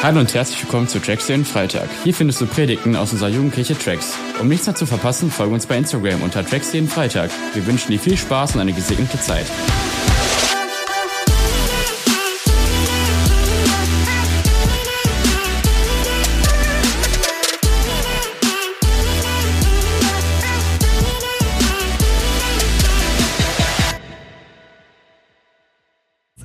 Hallo und herzlich willkommen zu Tracks den Freitag. Hier findest du Predigten aus unserer Jugendkirche Tracks. Um nichts mehr zu verpassen, folge uns bei Instagram unter Tracks jeden Freitag. Wir wünschen dir viel Spaß und eine gesegnete Zeit.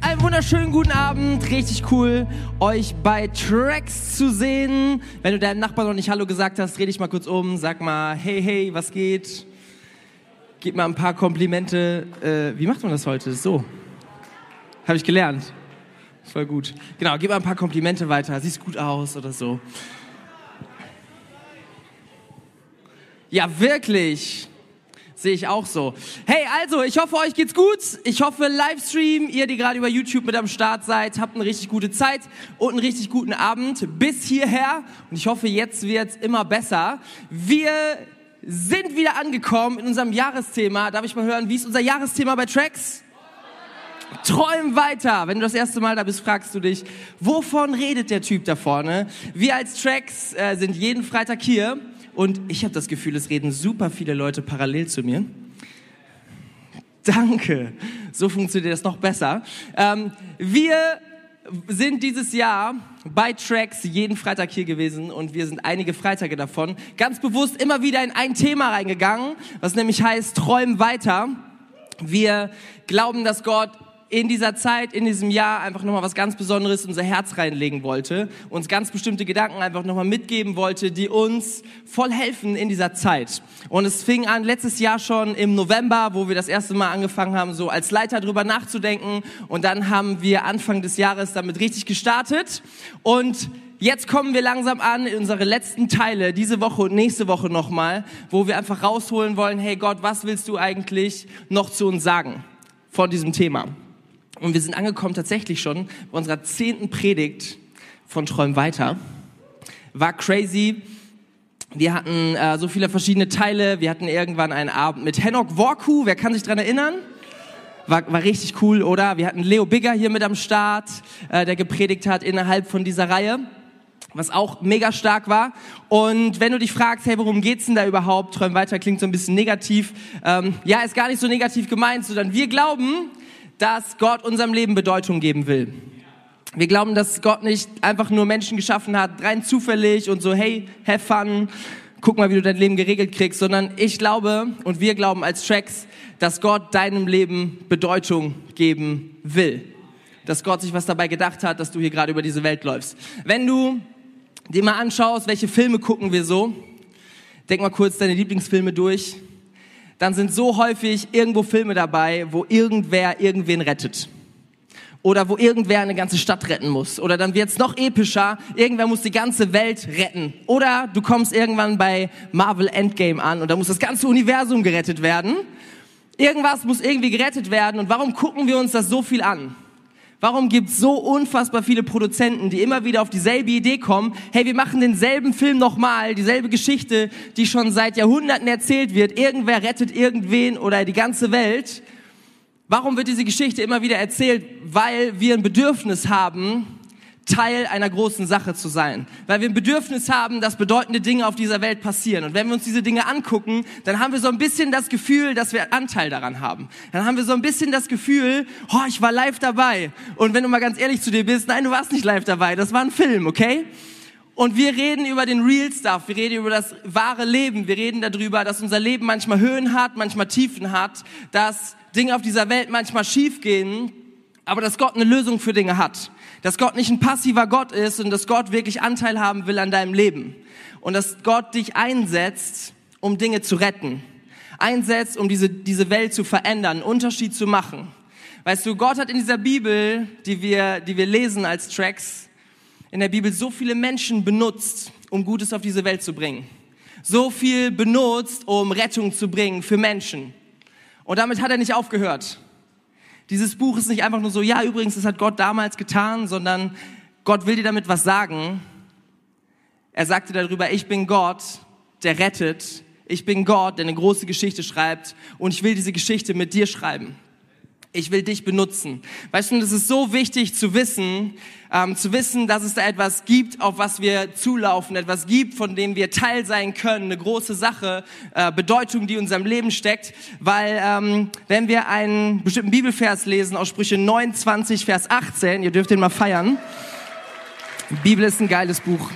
Einen wunderschönen guten Abend, richtig cool, euch bei Tracks zu sehen. Wenn du deinem Nachbarn noch nicht Hallo gesagt hast, dreh dich mal kurz um, sag mal, hey, hey, was geht? Gib mal ein paar Komplimente. Äh, wie macht man das heute? So. Habe ich gelernt. Voll gut. Genau, gib mal ein paar Komplimente weiter. Siehst gut aus oder so. Ja, wirklich. Sehe ich auch so. Hey, also, ich hoffe, euch geht's gut. Ich hoffe, Livestream, ihr, die gerade über YouTube mit am Start seid, habt eine richtig gute Zeit und einen richtig guten Abend bis hierher. Und ich hoffe, jetzt wird's immer besser. Wir sind wieder angekommen in unserem Jahresthema. Darf ich mal hören, wie ist unser Jahresthema bei Tracks? Träum weiter. Wenn du das erste Mal da bist, fragst du dich, wovon redet der Typ da vorne? Wir als Tracks äh, sind jeden Freitag hier und ich habe das Gefühl, es reden super viele Leute parallel zu mir. Danke. So funktioniert das noch besser. Ähm, wir sind dieses Jahr bei Tracks jeden Freitag hier gewesen und wir sind einige Freitage davon ganz bewusst immer wieder in ein Thema reingegangen, was nämlich heißt Träum weiter. Wir glauben, dass Gott in dieser Zeit, in diesem Jahr einfach nochmal was ganz Besonderes in unser Herz reinlegen wollte, uns ganz bestimmte Gedanken einfach nochmal mitgeben wollte, die uns voll helfen in dieser Zeit. Und es fing an letztes Jahr schon im November, wo wir das erste Mal angefangen haben, so als Leiter drüber nachzudenken. Und dann haben wir Anfang des Jahres damit richtig gestartet. Und Jetzt kommen wir langsam an in unsere letzten Teile, diese Woche und nächste Woche nochmal, wo wir einfach rausholen wollen, hey Gott, was willst du eigentlich noch zu uns sagen von diesem Thema? Und wir sind angekommen tatsächlich schon bei unserer zehnten Predigt von Träum weiter. War crazy. Wir hatten äh, so viele verschiedene Teile. Wir hatten irgendwann einen Abend mit Henok Worku. Wer kann sich dran erinnern? War, war richtig cool, oder? Wir hatten Leo Bigger hier mit am Start, äh, der gepredigt hat innerhalb von dieser Reihe was auch mega stark war. Und wenn du dich fragst, hey, worum geht's denn da überhaupt? Träum weiter klingt so ein bisschen negativ. Ähm, ja, ist gar nicht so negativ gemeint, sondern wir glauben, dass Gott unserem Leben Bedeutung geben will. Wir glauben, dass Gott nicht einfach nur Menschen geschaffen hat, rein zufällig und so, hey, have fun, guck mal, wie du dein Leben geregelt kriegst, sondern ich glaube und wir glauben als Tracks, dass Gott deinem Leben Bedeutung geben will. Dass Gott sich was dabei gedacht hat, dass du hier gerade über diese Welt läufst. Wenn du dir mal anschaust, welche Filme gucken wir so, denk mal kurz deine Lieblingsfilme durch, dann sind so häufig irgendwo Filme dabei, wo irgendwer irgendwen rettet. Oder wo irgendwer eine ganze Stadt retten muss. Oder dann wird's noch epischer, irgendwer muss die ganze Welt retten. Oder du kommst irgendwann bei Marvel Endgame an und da muss das ganze Universum gerettet werden. Irgendwas muss irgendwie gerettet werden. Und warum gucken wir uns das so viel an? Warum gibt es so unfassbar viele Produzenten, die immer wieder auf dieselbe Idee kommen? Hey, wir machen denselben Film nochmal, dieselbe Geschichte, die schon seit Jahrhunderten erzählt wird. Irgendwer rettet irgendwen oder die ganze Welt. Warum wird diese Geschichte immer wieder erzählt? Weil wir ein Bedürfnis haben, Teil einer großen Sache zu sein. Weil wir ein Bedürfnis haben, dass bedeutende Dinge auf dieser Welt passieren. Und wenn wir uns diese Dinge angucken, dann haben wir so ein bisschen das Gefühl, dass wir Anteil daran haben. Dann haben wir so ein bisschen das Gefühl, oh, ich war live dabei. Und wenn du mal ganz ehrlich zu dir bist, nein, du warst nicht live dabei, das war ein Film, okay? Und wir reden über den Real Stuff, wir reden über das wahre Leben, wir reden darüber, dass unser Leben manchmal Höhen hat, manchmal Tiefen hat, dass Dinge auf dieser Welt manchmal schief gehen, aber dass Gott eine Lösung für Dinge hat dass Gott nicht ein passiver Gott ist und dass Gott wirklich Anteil haben will an deinem Leben. Und dass Gott dich einsetzt, um Dinge zu retten. Einsetzt, um diese, diese Welt zu verändern, einen Unterschied zu machen. Weißt du, Gott hat in dieser Bibel, die wir, die wir lesen als Tracks, in der Bibel so viele Menschen benutzt, um Gutes auf diese Welt zu bringen. So viel benutzt, um Rettung zu bringen für Menschen. Und damit hat er nicht aufgehört. Dieses Buch ist nicht einfach nur so, ja, übrigens, das hat Gott damals getan, sondern Gott will dir damit was sagen. Er sagte darüber, ich bin Gott, der rettet. Ich bin Gott, der eine große Geschichte schreibt und ich will diese Geschichte mit dir schreiben. Ich will dich benutzen. Weißt du, das ist so wichtig zu wissen, ähm, zu wissen, dass es da etwas gibt, auf was wir zulaufen, etwas gibt, von dem wir Teil sein können, eine große Sache, äh, Bedeutung, die in unserem Leben steckt. Weil ähm, wenn wir einen bestimmten Bibelvers lesen aus Sprüche 29, Vers 18, ihr dürft den mal feiern. Bibel ist ein geiles Buch.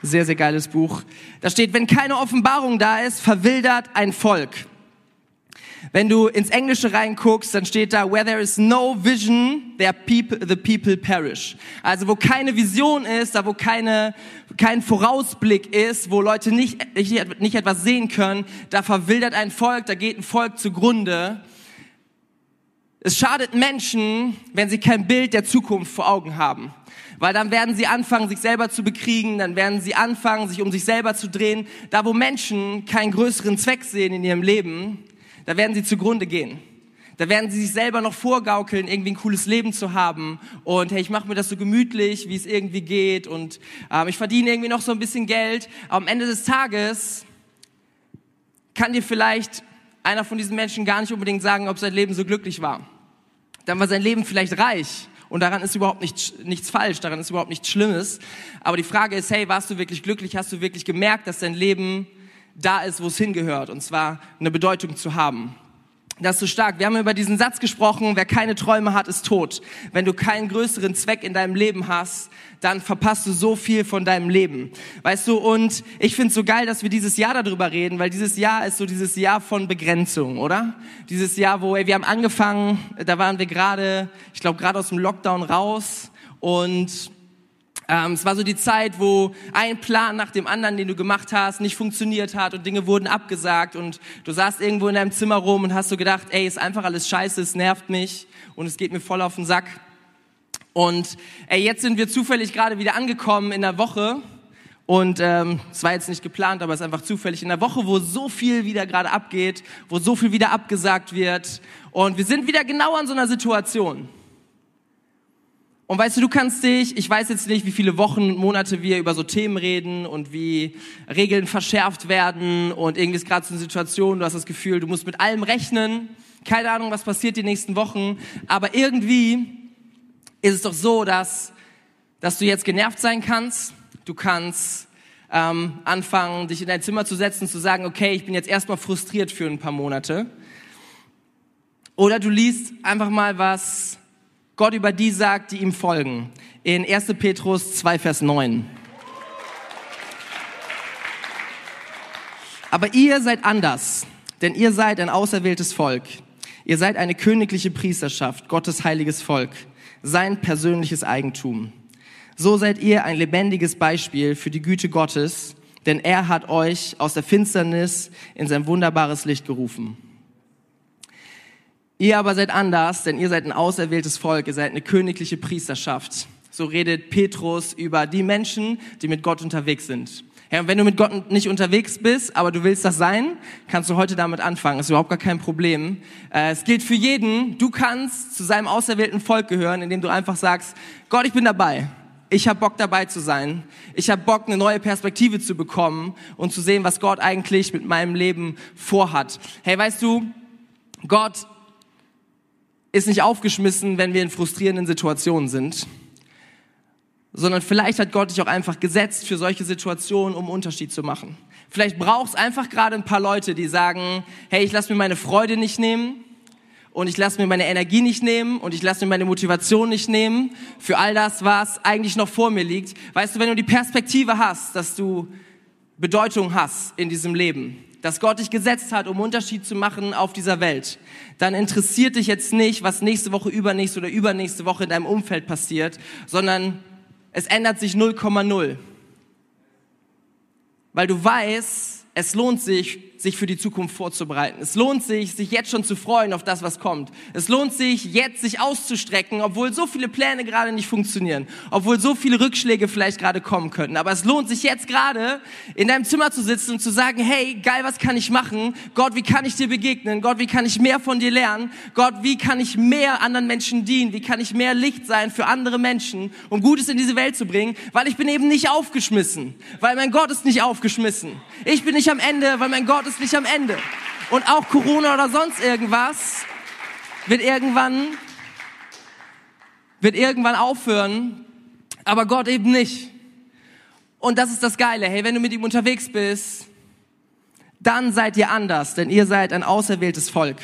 Sehr, sehr geiles Buch. Da steht, wenn keine Offenbarung da ist, verwildert ein Volk. Wenn du ins Englische reinguckst, dann steht da, where there is no vision, there people, the people perish. Also wo keine Vision ist, da wo keine, kein Vorausblick ist, wo Leute nicht, nicht, nicht etwas sehen können, da verwildert ein Volk, da geht ein Volk zugrunde. Es schadet Menschen, wenn sie kein Bild der Zukunft vor Augen haben. Weil dann werden sie anfangen, sich selber zu bekriegen, dann werden sie anfangen, sich um sich selber zu drehen. Da, wo Menschen keinen größeren Zweck sehen in ihrem Leben, da werden sie zugrunde gehen. Da werden sie sich selber noch vorgaukeln, irgendwie ein cooles Leben zu haben. Und hey, ich mache mir das so gemütlich, wie es irgendwie geht. Und ähm, ich verdiene irgendwie noch so ein bisschen Geld. Aber am Ende des Tages kann dir vielleicht einer von diesen Menschen gar nicht unbedingt sagen, ob sein Leben so glücklich war. Dann war sein Leben vielleicht reich. Und daran ist überhaupt nichts, nichts falsch, daran ist überhaupt nichts Schlimmes. Aber die Frage ist, hey, warst du wirklich glücklich? Hast du wirklich gemerkt, dass dein Leben da ist, wo es hingehört, und zwar eine Bedeutung zu haben. Das ist so stark. Wir haben über diesen Satz gesprochen, wer keine Träume hat, ist tot. Wenn du keinen größeren Zweck in deinem Leben hast, dann verpasst du so viel von deinem Leben. Weißt du, und ich finde es so geil, dass wir dieses Jahr darüber reden, weil dieses Jahr ist so dieses Jahr von Begrenzung, oder? Dieses Jahr, wo ey, wir haben angefangen, da waren wir gerade, ich glaube, gerade aus dem Lockdown raus und ähm, es war so die Zeit, wo ein Plan nach dem anderen, den du gemacht hast, nicht funktioniert hat und Dinge wurden abgesagt und du saßt irgendwo in deinem Zimmer rum und hast so gedacht, ey, ist einfach alles scheiße, es nervt mich und es geht mir voll auf den Sack. Und ey, jetzt sind wir zufällig gerade wieder angekommen in der Woche und ähm, es war jetzt nicht geplant, aber es ist einfach zufällig in der Woche, wo so viel wieder gerade abgeht, wo so viel wieder abgesagt wird und wir sind wieder genau an so einer Situation. Und weißt du, du kannst dich, ich weiß jetzt nicht, wie viele Wochen und Monate wir über so Themen reden und wie Regeln verschärft werden und irgendwie ist gerade so eine Situation, du hast das Gefühl, du musst mit allem rechnen. Keine Ahnung, was passiert die nächsten Wochen. Aber irgendwie ist es doch so, dass, dass du jetzt genervt sein kannst. Du kannst ähm, anfangen, dich in dein Zimmer zu setzen, zu sagen, okay, ich bin jetzt erstmal frustriert für ein paar Monate. Oder du liest einfach mal was Gott über die sagt, die ihm folgen. In 1. Petrus 2, Vers 9. Aber ihr seid anders, denn ihr seid ein auserwähltes Volk. Ihr seid eine königliche Priesterschaft, Gottes heiliges Volk, sein persönliches Eigentum. So seid ihr ein lebendiges Beispiel für die Güte Gottes, denn er hat euch aus der Finsternis in sein wunderbares Licht gerufen. Ihr aber seid anders, denn ihr seid ein auserwähltes Volk, ihr seid eine königliche Priesterschaft. So redet Petrus über die Menschen, die mit Gott unterwegs sind. Ja, und wenn du mit Gott nicht unterwegs bist, aber du willst das sein, kannst du heute damit anfangen. Ist überhaupt gar kein Problem. Äh, es gilt für jeden. Du kannst zu seinem auserwählten Volk gehören, indem du einfach sagst, Gott, ich bin dabei. Ich habe Bock dabei zu sein. Ich habe Bock, eine neue Perspektive zu bekommen und zu sehen, was Gott eigentlich mit meinem Leben vorhat. Hey, weißt du, Gott ist nicht aufgeschmissen, wenn wir in frustrierenden Situationen sind, sondern vielleicht hat Gott dich auch einfach gesetzt für solche Situationen, um Unterschied zu machen. Vielleicht brauchst einfach gerade ein paar Leute, die sagen, hey, ich lasse mir meine Freude nicht nehmen und ich lasse mir meine Energie nicht nehmen und ich lasse mir meine Motivation nicht nehmen für all das, was eigentlich noch vor mir liegt. Weißt du, wenn du die Perspektive hast, dass du Bedeutung hast in diesem Leben, dass Gott dich gesetzt hat, um Unterschied zu machen auf dieser Welt, dann interessiert dich jetzt nicht, was nächste Woche, übernächste oder übernächste Woche in deinem Umfeld passiert, sondern es ändert sich 0,0. Weil du weißt, es lohnt sich, sich für die Zukunft vorzubereiten. Es lohnt sich, sich jetzt schon zu freuen auf das, was kommt. Es lohnt sich, jetzt sich auszustrecken, obwohl so viele Pläne gerade nicht funktionieren, obwohl so viele Rückschläge vielleicht gerade kommen könnten. Aber es lohnt sich jetzt gerade, in deinem Zimmer zu sitzen und zu sagen, hey, geil, was kann ich machen? Gott, wie kann ich dir begegnen? Gott, wie kann ich mehr von dir lernen? Gott, wie kann ich mehr anderen Menschen dienen? Wie kann ich mehr Licht sein für andere Menschen, um Gutes in diese Welt zu bringen? Weil ich bin eben nicht aufgeschmissen, weil mein Gott ist nicht aufgeschmissen. Ich bin nicht am Ende, weil mein Gott ist ist nicht am Ende. Und auch Corona oder sonst irgendwas wird irgendwann, wird irgendwann aufhören, aber Gott eben nicht. Und das ist das Geile. Hey, wenn du mit ihm unterwegs bist, dann seid ihr anders, denn ihr seid ein auserwähltes Volk.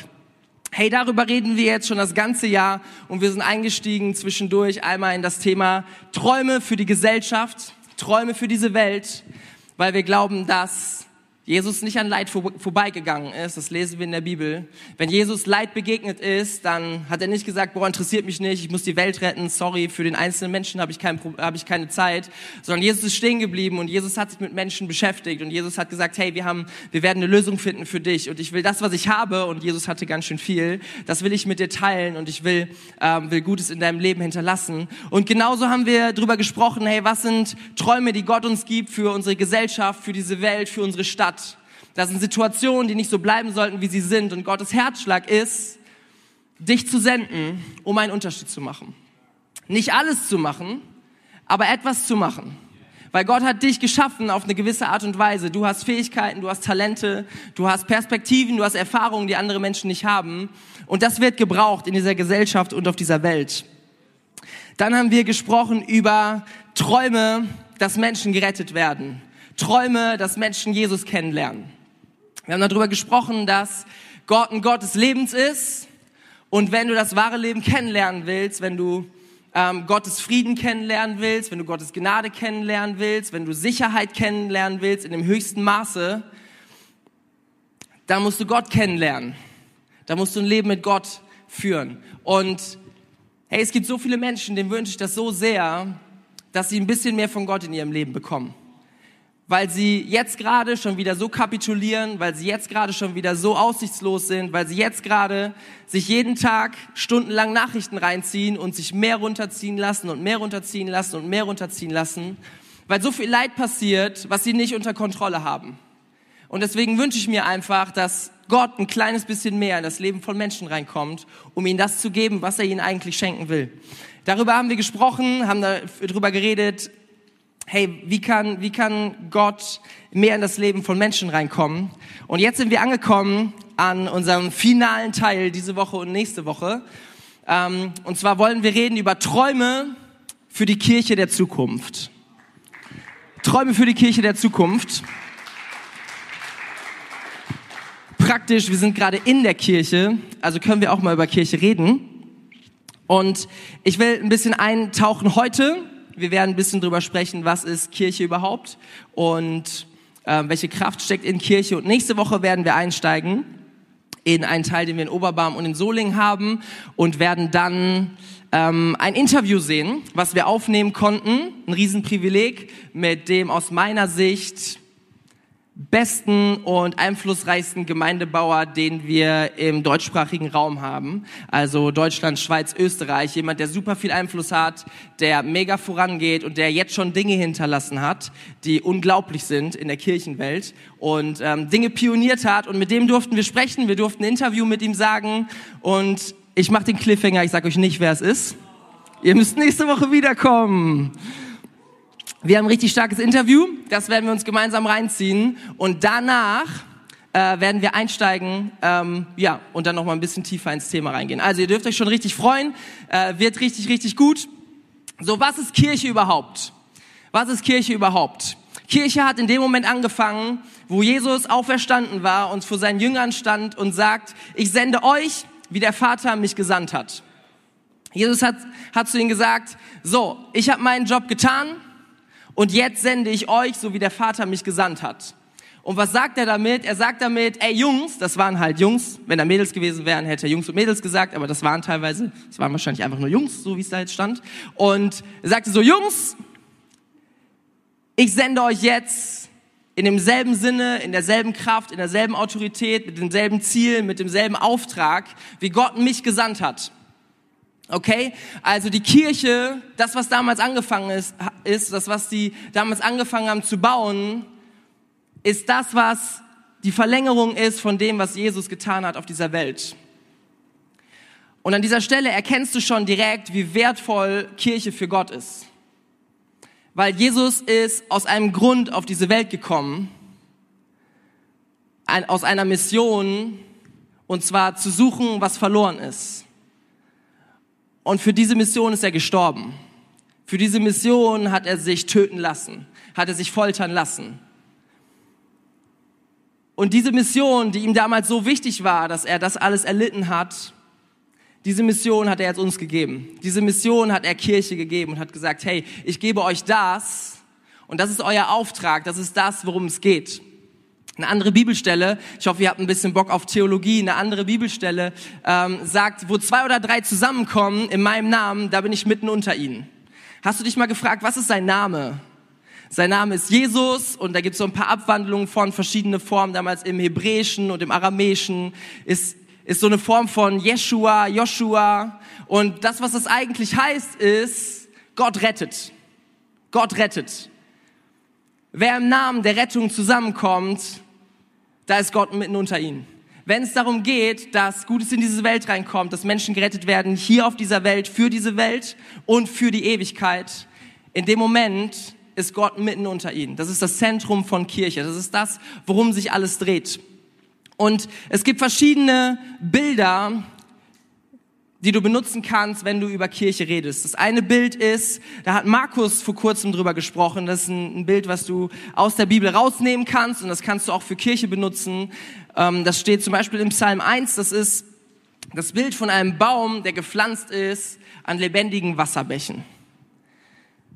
Hey, darüber reden wir jetzt schon das ganze Jahr und wir sind eingestiegen zwischendurch einmal in das Thema Träume für die Gesellschaft, Träume für diese Welt, weil wir glauben, dass Jesus nicht an Leid vorbeigegangen ist, das lesen wir in der Bibel. Wenn Jesus Leid begegnet ist, dann hat er nicht gesagt, boah, interessiert mich nicht, ich muss die Welt retten, sorry, für den einzelnen Menschen habe ich, kein, habe ich keine Zeit, sondern Jesus ist stehen geblieben und Jesus hat sich mit Menschen beschäftigt und Jesus hat gesagt, hey, wir haben, wir werden eine Lösung finden für dich und ich will das, was ich habe und Jesus hatte ganz schön viel, das will ich mit dir teilen und ich will, ähm, will Gutes in deinem Leben hinterlassen. Und genauso haben wir drüber gesprochen, hey, was sind Träume, die Gott uns gibt für unsere Gesellschaft, für diese Welt, für unsere Stadt? Das sind Situationen, die nicht so bleiben sollten, wie sie sind. Und Gottes Herzschlag ist, dich zu senden, um einen Unterschied zu machen. Nicht alles zu machen, aber etwas zu machen. Weil Gott hat dich geschaffen auf eine gewisse Art und Weise. Du hast Fähigkeiten, du hast Talente, du hast Perspektiven, du hast Erfahrungen, die andere Menschen nicht haben. Und das wird gebraucht in dieser Gesellschaft und auf dieser Welt. Dann haben wir gesprochen über Träume, dass Menschen gerettet werden. Träume, dass Menschen Jesus kennenlernen. Wir haben darüber gesprochen, dass Gott ein Gott des Lebens ist. Und wenn du das wahre Leben kennenlernen willst, wenn du ähm, Gottes Frieden kennenlernen willst, wenn du Gottes Gnade kennenlernen willst, wenn du Sicherheit kennenlernen willst in dem höchsten Maße, dann musst du Gott kennenlernen. Da musst du ein Leben mit Gott führen. Und hey, es gibt so viele Menschen, denen wünsche ich das so sehr, dass sie ein bisschen mehr von Gott in ihrem Leben bekommen weil sie jetzt gerade schon wieder so kapitulieren, weil sie jetzt gerade schon wieder so aussichtslos sind, weil sie jetzt gerade sich jeden Tag stundenlang Nachrichten reinziehen und sich mehr runterziehen lassen und mehr runterziehen lassen und mehr runterziehen lassen, weil so viel Leid passiert, was sie nicht unter Kontrolle haben. Und deswegen wünsche ich mir einfach, dass Gott ein kleines bisschen mehr in das Leben von Menschen reinkommt, um ihnen das zu geben, was er ihnen eigentlich schenken will. Darüber haben wir gesprochen, haben darüber geredet, hey, wie kann, wie kann Gott mehr in das Leben von Menschen reinkommen? Und jetzt sind wir angekommen an unserem finalen Teil diese Woche und nächste Woche. Ähm, und zwar wollen wir reden über Träume für die Kirche der Zukunft. Träume für die Kirche der Zukunft. Praktisch, wir sind gerade in der Kirche, also können wir auch mal über Kirche reden. Und ich will ein bisschen eintauchen heute wir werden ein bisschen drüber sprechen, was ist Kirche überhaupt und äh, welche Kraft steckt in Kirche. Und nächste Woche werden wir einsteigen in einen Teil, den wir in Oberbarm und in Solingen haben und werden dann ähm, ein Interview sehen, was wir aufnehmen konnten. Ein Riesenprivileg mit dem aus meiner Sicht besten und einflussreichsten Gemeindebauer, den wir im deutschsprachigen Raum haben. Also Deutschland, Schweiz, Österreich. Jemand, der super viel Einfluss hat, der mega vorangeht und der jetzt schon Dinge hinterlassen hat, die unglaublich sind in der Kirchenwelt und ähm, Dinge pioniert hat. Und mit dem durften wir sprechen. Wir durften ein Interview mit ihm sagen. Und ich mache den Cliffhanger. Ich sage euch nicht, wer es ist. Ihr müsst nächste Woche wiederkommen. Wir haben ein richtig starkes Interview, das werden wir uns gemeinsam reinziehen und danach äh, werden wir einsteigen, ähm, ja, und dann noch mal ein bisschen tiefer ins Thema reingehen. Also ihr dürft euch schon richtig freuen, äh, wird richtig, richtig gut. So, was ist Kirche überhaupt? Was ist Kirche überhaupt? Kirche hat in dem Moment angefangen, wo Jesus auferstanden war und vor seinen Jüngern stand und sagt, ich sende euch, wie der Vater mich gesandt hat. Jesus hat, hat zu ihnen gesagt, so, ich habe meinen Job getan, und jetzt sende ich euch, so wie der Vater mich gesandt hat. Und was sagt er damit? Er sagt damit, ey Jungs, das waren halt Jungs. Wenn da Mädels gewesen wären, hätte er Jungs und Mädels gesagt, aber das waren teilweise, das waren wahrscheinlich einfach nur Jungs, so wie es da jetzt stand. Und er sagte so, Jungs, ich sende euch jetzt in demselben Sinne, in derselben Kraft, in derselben Autorität, mit demselben Ziel, mit demselben Auftrag, wie Gott mich gesandt hat. Okay? Also die Kirche, das, was damals angefangen ist, ist, das, was die damals angefangen haben zu bauen, ist das, was die Verlängerung ist von dem, was Jesus getan hat auf dieser Welt. Und an dieser Stelle erkennst du schon direkt, wie wertvoll Kirche für Gott ist. Weil Jesus ist aus einem Grund auf diese Welt gekommen, aus einer Mission, und zwar zu suchen, was verloren ist Und für diese Mission ist er gestorben. Für diese Mission hat er sich töten lassen, hat er sich foltern lassen. Und diese Mission, die ihm damals so wichtig war, dass er das alles erlitten hat, diese Mission hat er jetzt uns gegeben. Diese Mission hat er Kirche gegeben und hat gesagt, hey, ich gebe euch das und das ist euer Auftrag, das ist das, worum es geht. Eine andere Bibelstelle, ich hoffe, ihr habt ein bisschen Bock auf Theologie, eine andere Bibelstelle ähm, sagt, wo zwei oder drei zusammenkommen in meinem Namen, da bin ich mitten unter ihnen. Hast du dich mal gefragt, was ist sein Name? Sein Name ist Jesus und da gibt es so ein paar Abwandlungen von verschiedene Formen. Damals im Hebräischen und im Aramäischen ist, ist so eine Form von Jeshua, Joshua. Und das, was das eigentlich heißt, ist, Gott rettet. Gott rettet. Wer im Namen der Rettung zusammenkommt, da ist Gott mitten unter ihnen. Wenn es darum geht, dass Gutes in diese Welt reinkommt, dass Menschen gerettet werden, hier auf dieser Welt, für diese Welt und für die Ewigkeit, in dem Moment ist Gott mitten unter ihnen. Das ist das Zentrum von Kirche. Das ist das, worum sich alles dreht. Und es gibt verschiedene Bilder, die du benutzen kannst, wenn du über Kirche redest. Das eine Bild ist, da hat Markus vor kurzem drüber gesprochen, das ist ein, Bild, was du aus der Bibel rausnehmen kannst und das kannst du auch für Kirche benutzen. Ähm, das steht zum Beispiel im Psalm 1, das ist das Bild von einem Baum, der gepflanzt ist an lebendigen Wasserbächen.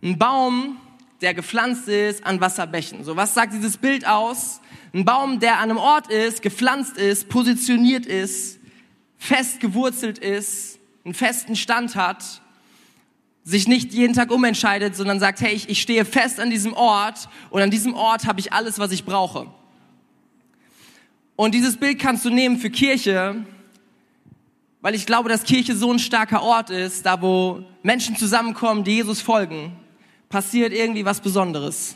Ein Baum, der gepflanzt ist an Wasserbächen. So, was sagt dieses Bild aus? Ein Baum, der an einem Ort ist, gepflanzt ist, positioniert ist, fest gewurzelt ist, einen festen Stand hat, sich nicht jeden Tag umentscheidet, sondern sagt, hey, ich, ich stehe fest an diesem Ort und an diesem Ort habe ich alles, was ich brauche. Und dieses Bild kannst du nehmen für Kirche, weil ich glaube, dass Kirche so ein starker Ort ist, da wo Menschen zusammenkommen, die Jesus folgen, passiert irgendwie was Besonderes.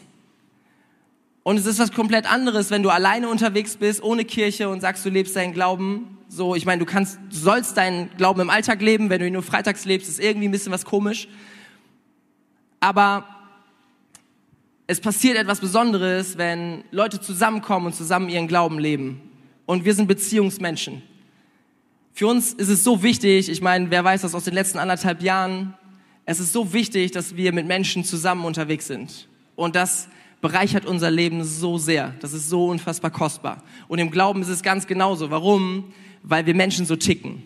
Und es ist was komplett anderes, wenn du alleine unterwegs bist, ohne Kirche und sagst, du lebst deinen Glauben so, ich meine, du kannst, du sollst deinen Glauben im Alltag leben, wenn du ihn nur freitags lebst, ist irgendwie ein bisschen was komisch. Aber es passiert etwas Besonderes, wenn Leute zusammenkommen und zusammen ihren Glauben leben. Und wir sind Beziehungsmenschen. Für uns ist es so wichtig, ich meine, wer weiß das aus den letzten anderthalb Jahren, es ist so wichtig, dass wir mit Menschen zusammen unterwegs sind. Und das bereichert unser Leben so sehr. Das ist so unfassbar kostbar. Und im Glauben ist es ganz genauso. Warum? Weil wir Menschen so ticken.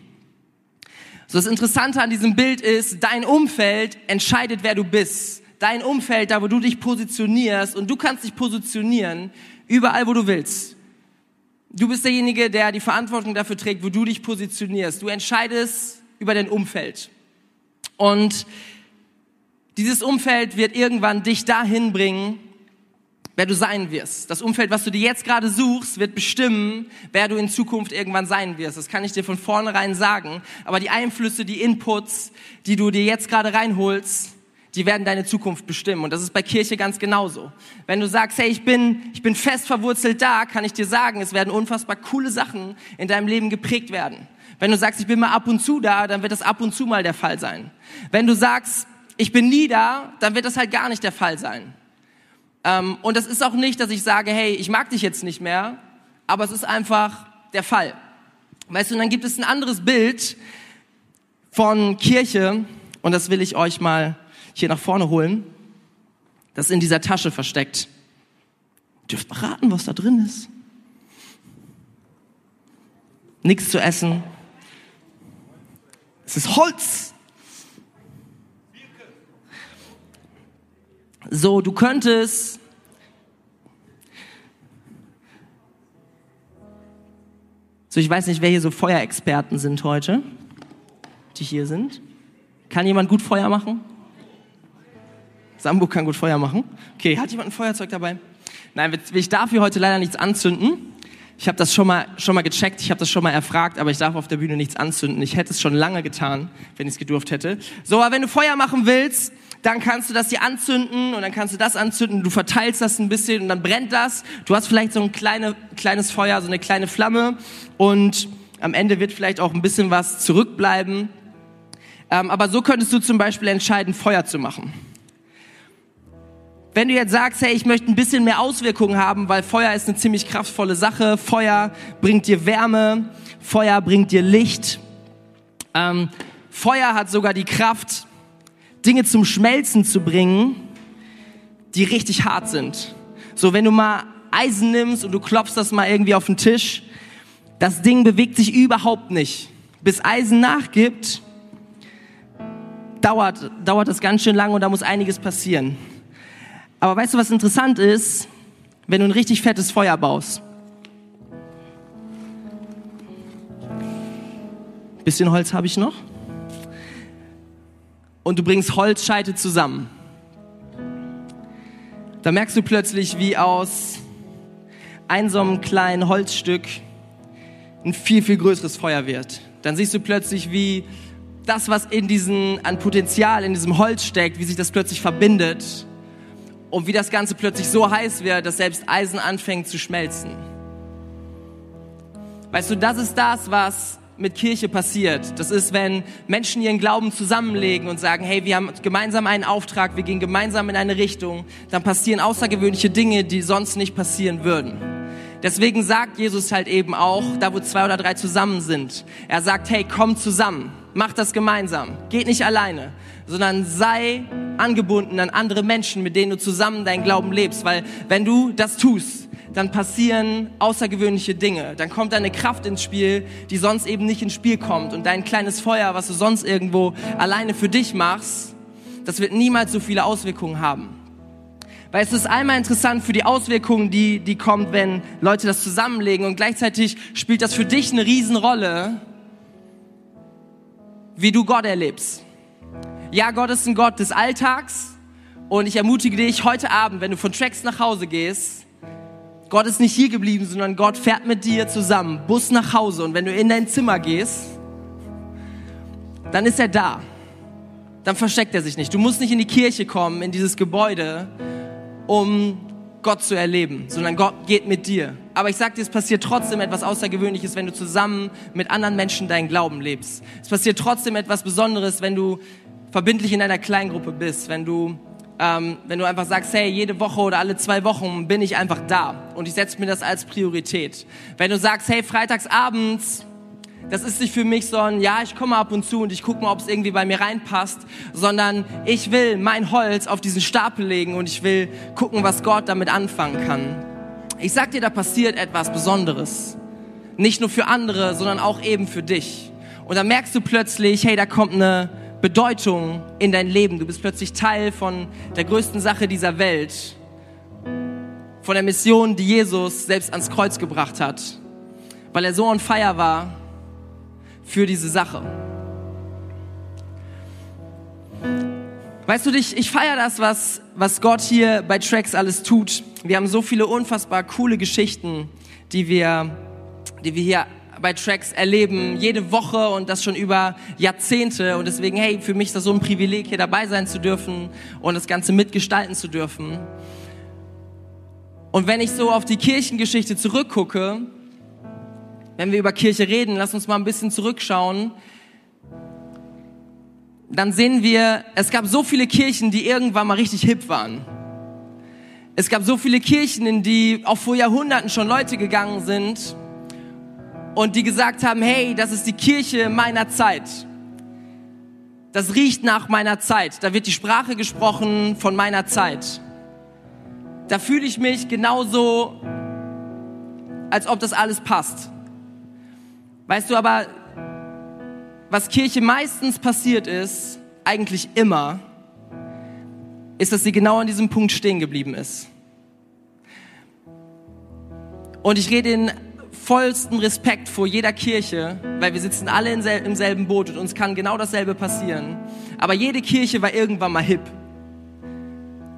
So das Interessante an diesem Bild ist, dein Umfeld entscheidet, wer du bist. Dein Umfeld, da wo du dich positionierst und du kannst dich positionieren überall, wo du willst. Du bist derjenige, der die Verantwortung dafür trägt, wo du dich positionierst. Du entscheidest über dein Umfeld. Und dieses Umfeld wird irgendwann dich dahin bringen, wer du sein wirst. Das Umfeld, was du dir jetzt gerade suchst, wird bestimmen, wer du in Zukunft irgendwann sein wirst. Das kann ich dir von vornherein sagen. Aber die Einflüsse, die Inputs, die du dir jetzt gerade reinholst, die werden deine Zukunft bestimmen. Und das ist bei Kirche ganz genauso. Wenn du sagst, hey, ich bin, ich bin fest verwurzelt da, kann ich dir sagen, es werden unfassbar coole Sachen in deinem Leben geprägt werden. Wenn du sagst, ich bin mal ab und zu da, dann wird das ab und zu mal der Fall sein. Wenn du sagst, ich bin nie da, dann wird das halt gar nicht der Fall sein. Ähm, und das ist auch nicht, dass ich sage, hey, ich mag dich jetzt nicht mehr, aber es ist einfach der Fall. Weißt du, und dann gibt es ein anderes Bild von Kirche und das will ich euch mal hier nach vorne holen. Das in dieser Tasche versteckt. Ihr dürft raten, was da drin ist. Nichts zu essen. Es ist Holz. So, du könntest So, ich weiß nicht, wer hier so Feuerexperten sind heute, die hier sind. Kann jemand gut Feuer machen? Sambo kann gut Feuer machen. Okay, hat jemand ein Feuerzeug dabei? Nein, ich darf hier heute leider nichts anzünden. Ich habe das schon mal, schon mal gecheckt, ich habe das schon mal erfragt, aber ich darf auf der Bühne nichts anzünden. Ich hätte es schon lange getan, wenn ich es gedurft hätte. So, aber wenn du Feuer machen willst, dann kannst du das hier anzünden und dann kannst du das anzünden, du verteilst das ein bisschen und dann brennt das. Du hast vielleicht so ein kleine, kleines Feuer, so eine kleine Flamme und am Ende wird vielleicht auch ein bisschen was zurückbleiben. Ähm, aber so könntest du zum Beispiel entscheiden, Feuer zu machen. Wenn du jetzt sagst, hey, ich möchte ein bisschen mehr Auswirkungen haben, weil Feuer ist eine ziemlich kraftvolle Sache, Feuer bringt dir Wärme, Feuer bringt dir Licht, ähm, Feuer hat sogar die Kraft, Dinge zum Schmelzen zu bringen, die richtig hart sind. So, wenn du mal Eisen nimmst und du klopfst das mal irgendwie auf den Tisch, das Ding bewegt sich überhaupt nicht. Bis Eisen nachgibt, dauert, dauert das ganz schön lange und da muss einiges passieren. Aber weißt du, was interessant ist? Wenn du ein richtig fettes Feuer baust. Bisschen Holz habe ich noch. Und du bringst Holzscheite zusammen. Da merkst du plötzlich, wie aus einem kleinen Holzstück ein viel, viel größeres Feuer wird. Dann siehst du plötzlich, wie das, was in diesen, an Potenzial in diesem Holz steckt, wie sich das plötzlich verbindet und wie das Ganze plötzlich so heiß wird, dass selbst Eisen anfängt zu schmelzen. Weißt du, das ist das, was mit Kirche passiert. Das ist, wenn Menschen ihren Glauben zusammenlegen und sagen, hey, wir haben gemeinsam einen Auftrag, wir gehen gemeinsam in eine Richtung, dann passieren außergewöhnliche Dinge, die sonst nicht passieren würden. Deswegen sagt Jesus halt eben auch, da wo zwei oder drei zusammen sind, er sagt, hey, komm zusammen, mach das gemeinsam, geht nicht alleine, sondern sei angebunden an andere Menschen, mit denen du zusammen deinen Glauben lebst, weil wenn du das tust, dann passieren außergewöhnliche Dinge. Dann kommt eine Kraft ins Spiel, die sonst eben nicht ins Spiel kommt. Und dein kleines Feuer, was du sonst irgendwo alleine für dich machst, das wird niemals so viele Auswirkungen haben. Weil es ist einmal interessant für die Auswirkungen, die, die kommt, wenn Leute das zusammenlegen und gleichzeitig spielt das für dich eine Riesenrolle, wie du Gott erlebst. Ja, Gott ist ein Gott des Alltags und ich ermutige dich heute Abend, wenn du von Tracks nach Hause gehst, Gott ist nicht hier geblieben, sondern Gott fährt mit dir zusammen, Bus nach Hause. Und wenn du in dein Zimmer gehst, dann ist er da. Dann versteckt er sich nicht. Du musst nicht in die Kirche kommen, in dieses Gebäude, um Gott zu erleben, sondern Gott geht mit dir. Aber ich sag dir, es passiert trotzdem etwas Außergewöhnliches, wenn du zusammen mit anderen Menschen deinen Glauben lebst. Es passiert trotzdem etwas Besonderes, wenn du verbindlich in einer Kleingruppe bist, wenn du ähm, wenn du einfach sagst, hey, jede Woche oder alle zwei Wochen bin ich einfach da und ich setze mir das als Priorität. Wenn du sagst, hey, freitagsabends, das ist nicht für mich so ein, ja, ich komme ab und zu und ich gucke mal, ob es irgendwie bei mir reinpasst, sondern ich will mein Holz auf diesen Stapel legen und ich will gucken, was Gott damit anfangen kann. Ich sag dir, da passiert etwas Besonderes. Nicht nur für andere, sondern auch eben für dich. Und dann merkst du plötzlich, hey, da kommt eine, Bedeutung in dein Leben. Du bist plötzlich Teil von der größten Sache dieser Welt, von der Mission, die Jesus selbst ans Kreuz gebracht hat, weil er so on fire war für diese Sache. Weißt du, ich, ich feiere das, was, was Gott hier bei Tracks alles tut. Wir haben so viele unfassbar coole Geschichten, die wir, die wir hier bei Tracks erleben, jede Woche und das schon über Jahrzehnte. Und deswegen, hey, für mich ist das so ein Privileg, hier dabei sein zu dürfen und das Ganze mitgestalten zu dürfen. Und wenn ich so auf die Kirchengeschichte zurückgucke, wenn wir über Kirche reden, lass uns mal ein bisschen zurückschauen, dann sehen wir, es gab so viele Kirchen, die irgendwann mal richtig hip waren. Es gab so viele Kirchen, in die auch vor Jahrhunderten schon Leute gegangen sind und die gesagt haben, hey, das ist die Kirche meiner Zeit. Das riecht nach meiner Zeit. Da wird die Sprache gesprochen von meiner Zeit. Da fühle ich mich genauso, als ob das alles passt. Weißt du aber, was Kirche meistens passiert ist, eigentlich immer, ist, dass sie genau an diesem Punkt stehen geblieben ist. Und ich rede in vollsten Respekt vor jeder Kirche, weil wir sitzen alle im selben Boot und uns kann genau dasselbe passieren. Aber jede Kirche war irgendwann mal hip.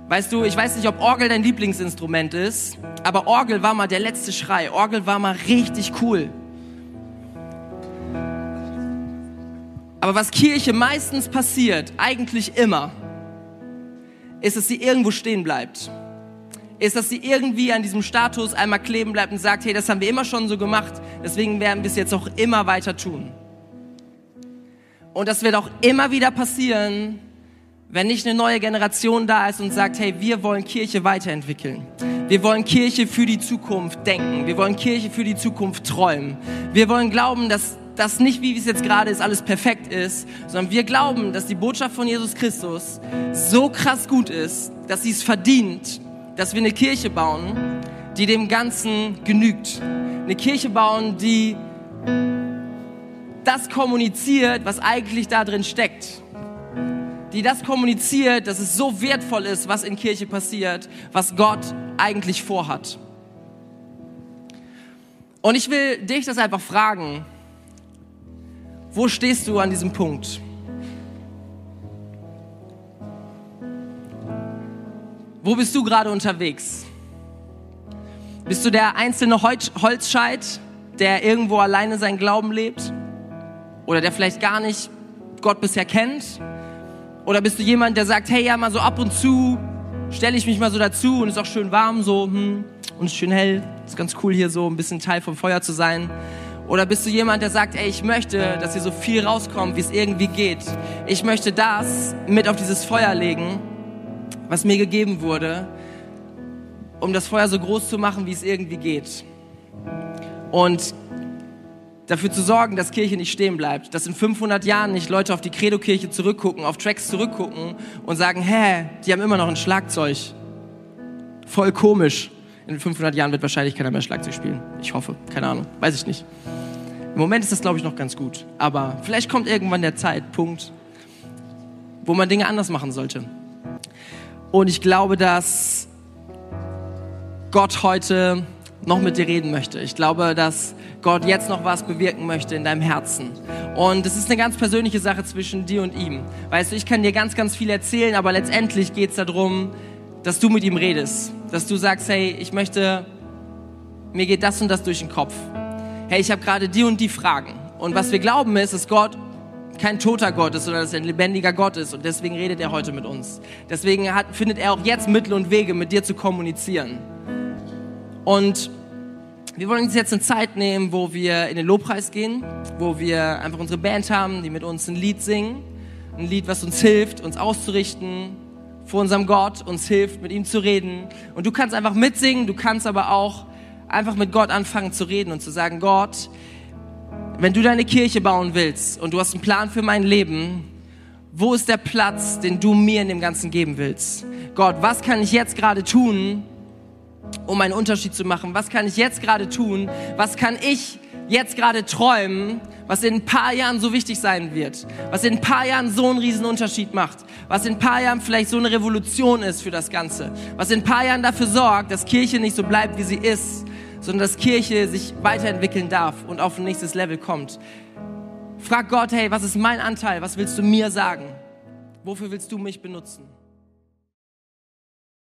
Weißt du, ich weiß nicht, ob Orgel dein Lieblingsinstrument ist, aber Orgel war mal der letzte Schrei. Orgel war mal richtig cool. Aber was Kirche meistens passiert, eigentlich immer, ist, dass sie irgendwo stehen bleibt ist, dass sie irgendwie an diesem Status einmal kleben bleibt und sagt, hey, das haben wir immer schon so gemacht, deswegen werden wir es jetzt auch immer weiter tun. Und das wird auch immer wieder passieren, wenn nicht eine neue Generation da ist und sagt, hey, wir wollen Kirche weiterentwickeln. Wir wollen Kirche für die Zukunft denken. Wir wollen Kirche für die Zukunft träumen. Wir wollen glauben, dass dass nicht, wie es jetzt gerade ist, alles perfekt ist, sondern wir glauben, dass die Botschaft von Jesus Christus so krass gut ist, dass sie es verdient, dass wir eine Kirche bauen, die dem Ganzen genügt. Eine Kirche bauen, die das kommuniziert, was eigentlich da drin steckt. Die das kommuniziert, dass es so wertvoll ist, was in Kirche passiert, was Gott eigentlich vorhat. Und ich will dich das einfach fragen. Wo stehst du an diesem Punkt? Wo bist du gerade unterwegs? Bist du der einzelne Holzscheit, der irgendwo alleine seinen Glauben lebt? Oder der vielleicht gar nicht Gott bisher kennt? Oder bist du jemand, der sagt, hey, ja, mal so ab und zu stelle ich mich mal so dazu und ist auch schön warm so hm, und schön hell. Ist ganz cool hier so ein bisschen Teil vom Feuer zu sein. Oder bist du jemand, der sagt, ey, ich möchte, dass hier so viel rauskommt, wie es irgendwie geht. Ich möchte das mit auf dieses Feuer legen, was mir gegeben wurde um das Feuer so groß zu machen, wie es irgendwie geht. Und dafür zu sorgen, dass Kirche nicht stehen bleibt, dass in 500 Jahren nicht Leute auf die Credo-Kirche zurückgucken, auf Tracks zurückgucken und sagen, hä, die haben immer noch ein Schlagzeug. Voll komisch. In 500 Jahren wird wahrscheinlich keiner mehr Schlagzeug spielen. Ich hoffe, keine Ahnung, weiß ich nicht. Im Moment ist das, glaube ich, noch ganz gut. Aber vielleicht kommt irgendwann der Zeitpunkt, wo man Dinge anders machen sollte. Und ich glaube, dass Gott heute noch mit dir reden möchte. Ich glaube, dass Gott jetzt noch was bewirken möchte in deinem Herzen. Und es ist eine ganz persönliche Sache zwischen dir und ihm. Weißt du, ich kann dir ganz, ganz viel erzählen, aber letztendlich geht es darum, dass du mit ihm redest. Dass du sagst, hey, ich möchte, mir geht das und das durch den Kopf. Hey, ich habe gerade die und die Fragen. Und was wir glauben ist, dass Gott kein toter Gott ist, sondern dass er ein lebendiger Gott ist. Und deswegen redet er heute mit uns. Deswegen hat, findet er auch jetzt Mittel und Wege, mit dir zu kommunizieren. Und wir wollen uns jetzt eine Zeit nehmen, wo wir in den Lobpreis gehen, wo wir einfach unsere Band haben, die mit uns ein Lied singen. Ein Lied, was uns hilft, uns auszurichten vor unserem Gott, uns hilft, mit ihm zu reden. Und du kannst einfach mitsingen, du kannst aber auch einfach mit Gott anfangen zu reden und zu sagen, Gott, wenn du deine Kirche bauen willst und du hast einen Plan für mein Leben, wo ist der Platz, den du mir in dem Ganzen geben willst? Gott, was kann ich jetzt gerade tun, um einen Unterschied zu machen? Was kann ich jetzt gerade tun? Was kann ich jetzt gerade träumen, was in ein paar Jahren so wichtig sein wird? Was in ein paar Jahren so einen riesen Unterschied macht? Was in ein paar Jahren vielleicht so eine Revolution ist für das Ganze? Was in ein paar Jahren dafür sorgt, dass Kirche nicht so bleibt, wie sie ist, sondern dass Kirche sich weiterentwickeln darf und auf ein nächstes Level kommt? Frag Gott, hey, was ist mein Anteil? Was willst du mir sagen? Wofür willst du mich benutzen?